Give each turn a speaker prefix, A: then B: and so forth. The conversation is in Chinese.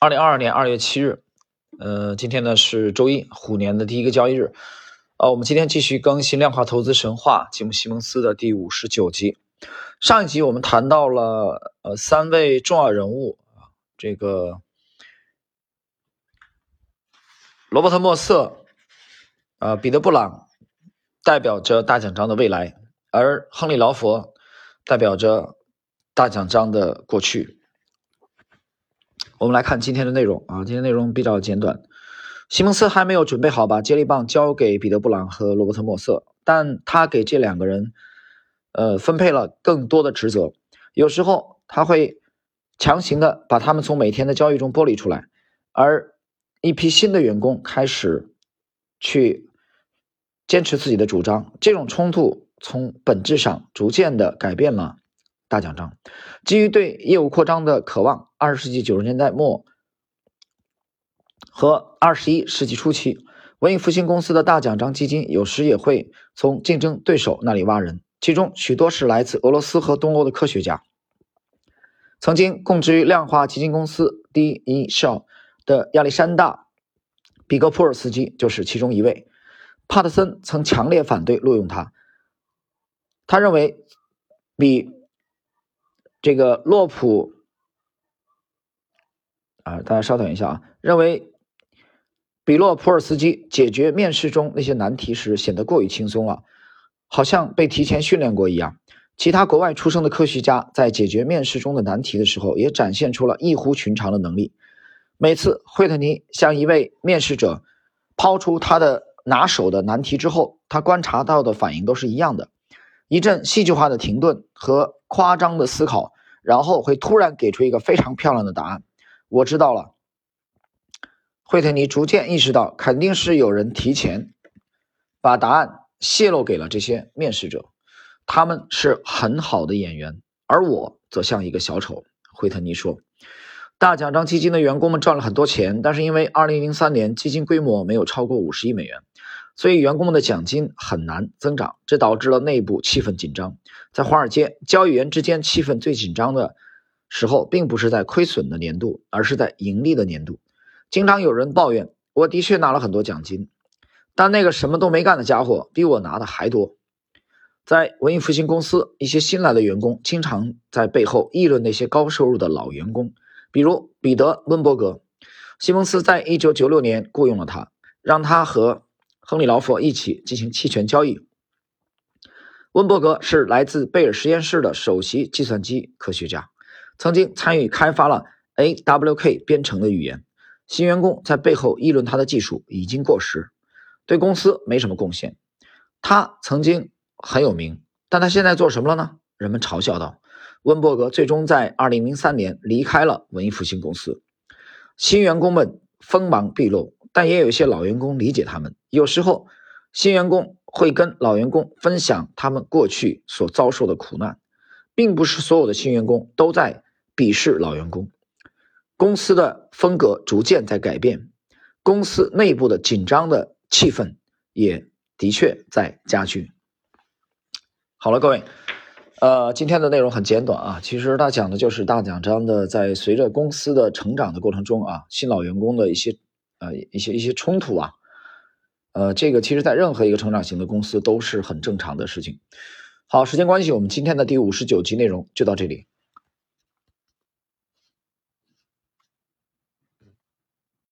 A: 二零二二年二月七日，呃，今天呢是周一，虎年的第一个交易日，呃，我们今天继续更新量化投资神话吉姆西蒙斯的第五十九集。上一集我们谈到了呃三位重要人物啊，这个罗伯特莫瑟，呃，彼得布朗代表着大奖章的未来，而亨利劳佛代表着大奖章的过去。我们来看今天的内容啊，今天内容比较简短。西蒙斯还没有准备好把接力棒交给彼得·布朗和罗伯特·莫瑟，但他给这两个人，呃，分配了更多的职责。有时候他会强行的把他们从每天的交易中剥离出来，而一批新的员工开始去坚持自己的主张。这种冲突从本质上逐渐的改变了。大奖章，基于对业务扩张的渴望，二十世纪九十年代末和二十一世纪初期，文艺复兴公司的大奖章基金有时也会从竞争对手那里挖人，其中许多是来自俄罗斯和东欧的科学家。曾经供职于量化基金公司第一少的亚历山大·比格普尔斯基就是其中一位。帕特森曾强烈反对录用他，他认为比。这个洛普啊，大家稍等一下啊，认为比洛普尔斯基解决面试中那些难题时显得过于轻松了，好像被提前训练过一样。其他国外出生的科学家在解决面试中的难题的时候，也展现出了异乎寻常的能力。每次惠特尼向一位面试者抛出他的拿手的难题之后，他观察到的反应都是一样的：一阵戏剧化的停顿和。夸张的思考，然后会突然给出一个非常漂亮的答案。我知道了，惠特尼逐渐意识到，肯定是有人提前把答案泄露给了这些面试者。他们是很好的演员，而我则像一个小丑。惠特尼说：“大奖章基金的员工们赚了很多钱，但是因为2003年基金规模没有超过50亿美元。”所以，员工们的奖金很难增长，这导致了内部气氛紧张。在华尔街，交易员之间气氛最紧张的时候，并不是在亏损的年度，而是在盈利的年度。经常有人抱怨：“我的确拿了很多奖金，但那个什么都没干的家伙比我拿的还多。”在文艺复兴公司，一些新来的员工经常在背后议论那些高收入的老员工，比如彼得·温伯格。西蒙斯在1996年雇佣了他，让他和。亨利·劳佛一起进行期权交易。温伯格是来自贝尔实验室的首席计算机科学家，曾经参与开发了 AWK 编程的语言。新员工在背后议论他的技术已经过时，对公司没什么贡献。他曾经很有名，但他现在做什么了呢？人们嘲笑道。温伯格最终在2003年离开了文艺复兴公司。新员工们锋芒毕露。但也有一些老员工理解他们。有时候，新员工会跟老员工分享他们过去所遭受的苦难，并不是所有的新员工都在鄙视老员工。公司的风格逐渐在改变，公司内部的紧张的气氛也的确在加剧。好了，各位，呃，今天的内容很简短啊，其实他讲的就是大奖章的在随着公司的成长的过程中啊，新老员工的一些。呃，一些一些冲突啊，呃，这个其实在任何一个成长型的公司都是很正常的事情。好，时间关系，我们今天的第五十九集内容就到这里。